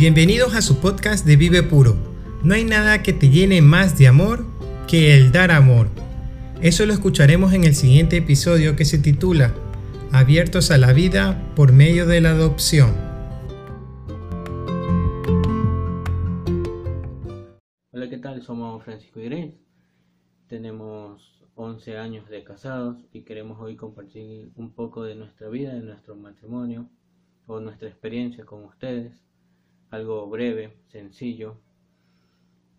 Bienvenidos a su podcast de Vive Puro. No hay nada que te llene más de amor que el dar amor. Eso lo escucharemos en el siguiente episodio que se titula Abiertos a la vida por medio de la adopción. Hola, ¿qué tal? Somos Francisco y. Tenemos 11 años de casados y queremos hoy compartir un poco de nuestra vida, de nuestro matrimonio o nuestra experiencia con ustedes algo breve, sencillo.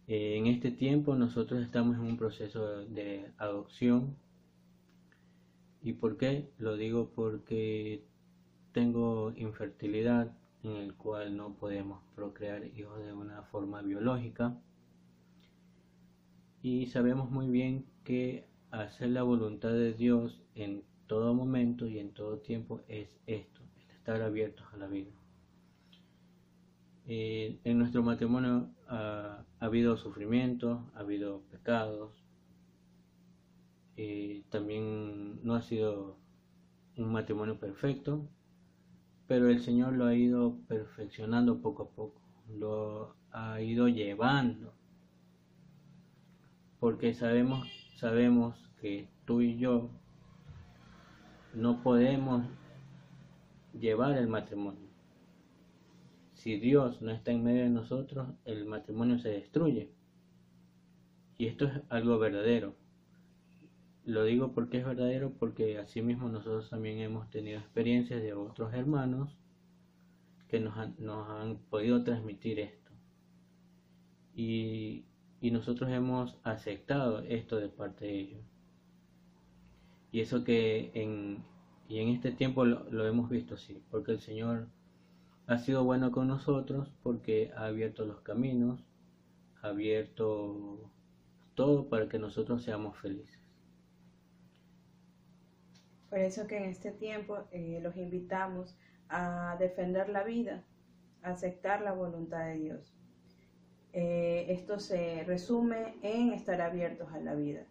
Eh, en este tiempo nosotros estamos en un proceso de adopción. ¿Y por qué? Lo digo porque tengo infertilidad en el cual no podemos procrear hijos de una forma biológica. Y sabemos muy bien que hacer la voluntad de Dios en todo momento y en todo tiempo es esto, estar abiertos a la vida. Eh, en nuestro matrimonio ha, habido sufrimiento, ha habido pecados, eh, también no ha sido un matrimonio perfecto, pero el Señor lo ha ido perfeccionando poco a poco, lo ha ido llevando, porque sabemos, sabemos que tú y yo no podemos llevar el matrimonio si Dios no está en medio de nosotros, el matrimonio se destruye. Y esto es algo verdadero. Lo digo porque es verdadero porque asimismo nosotros también hemos tenido experiencias de otros hermanos que nos han, han podido transmitir esto. Y, y, nosotros hemos aceptado esto de parte de ellos. Y eso que en, y en este tiempo lo, lo hemos visto así, porque el Señor ha sido bueno con nosotros porque ha abierto los caminos, ha abierto todo para que nosotros seamos felices. Por eso que en este tiempo eh, los invitamos a defender la vida, a aceptar la voluntad de Dios. Eh, esto se resume en estar abiertos a la vida.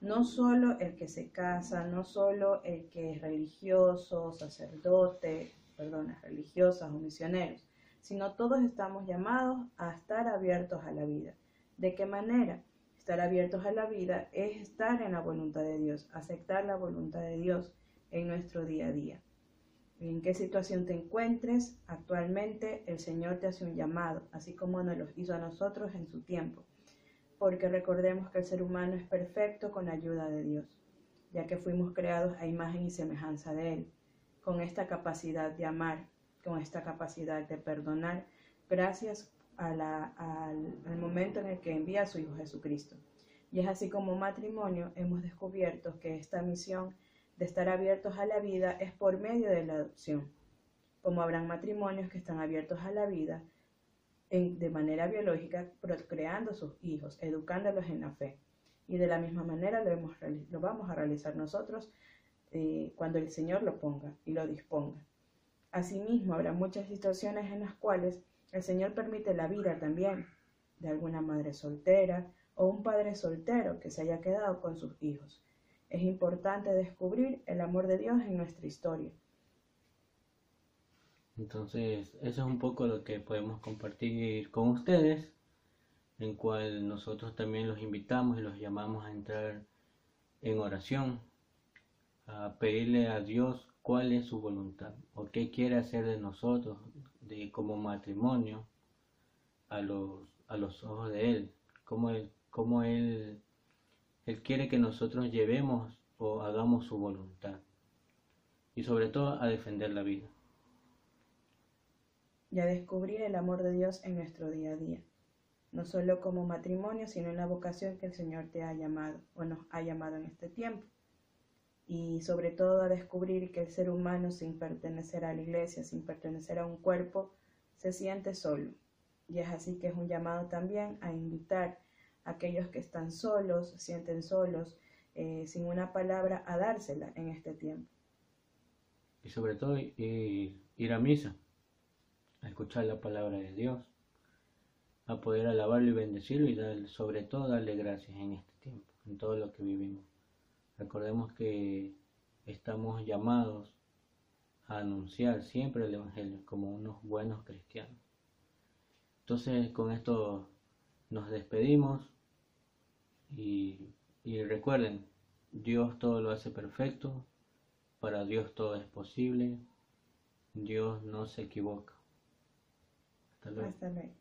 No solo el que se casa, no solo el que es religioso, sacerdote, personas religiosas o misioneros, sino todos estamos llamados a estar abiertos a la vida. ¿De qué manera? Estar abiertos a la vida es estar en la voluntad de Dios, aceptar la voluntad de Dios en nuestro día a día. En qué situación te encuentres actualmente, el Señor te hace un llamado, así como nos lo hizo a nosotros en su tiempo, porque recordemos que el ser humano es perfecto con ayuda de Dios, ya que fuimos creados a imagen y semejanza de Él con esta capacidad de amar, con esta capacidad de perdonar, gracias al, momento en el que envía a su Hijo Jesucristo. Y es así como matrimonio hemos descubierto que esta misión de estar abiertos a la vida es por medio de la adopción. Como habrán matrimonios que están abiertos a la vida de manera biológica, procreando sus hijos, educándolos en la fe. Y de la misma manera lo vamos a realizar nosotros eh, cuando el Señor lo ponga y lo disponga. Asimismo, habrá muchas situaciones en las cuales el Señor permite la vida también de alguna madre soltera o un padre soltero que se haya quedado con sus hijos. Es importante descubrir el amor de Dios en nuestra historia. Entonces, eso es un poco lo que podemos compartir con ustedes, en cual nosotros también los invitamos y los llamamos a entrar en oración a pedirle a Dios cuál es su voluntad o qué quiere hacer de nosotros de, como matrimonio a los, a los ojos de Él, cómo Él, cómo él, él quiere que nosotros llevemos o hagamos su voluntad. Y sobre todo a defender la vida. Y a descubrir el amor de Dios en nuestro día a día, no solo como matrimonio, sino en la vocación que el Señor te ha llamado o nos ha llamado en este tiempo y sobre todo a descubrir que el ser humano sin pertenecer a la iglesia, sin pertenecer a un cuerpo, se siente solo. Y es así que es un llamado también a invitar a aquellos que están solos, sienten solos, eh, sin una palabra, a dársela en este tiempo. Y sobre todo ir a misa, a escuchar la palabra de Dios, a poder alabarlo y bendecirlo y sobre todo darle gracias en este tiempo, en todo lo que vivimos. Recordemos que estamos llamados a anunciar siempre el Evangelio como unos buenos cristianos. Entonces con esto nos despedimos y, y recuerden, Dios todo lo hace perfecto, para Dios todo es posible, Dios no se equivoca. Hasta luego. Hasta luego.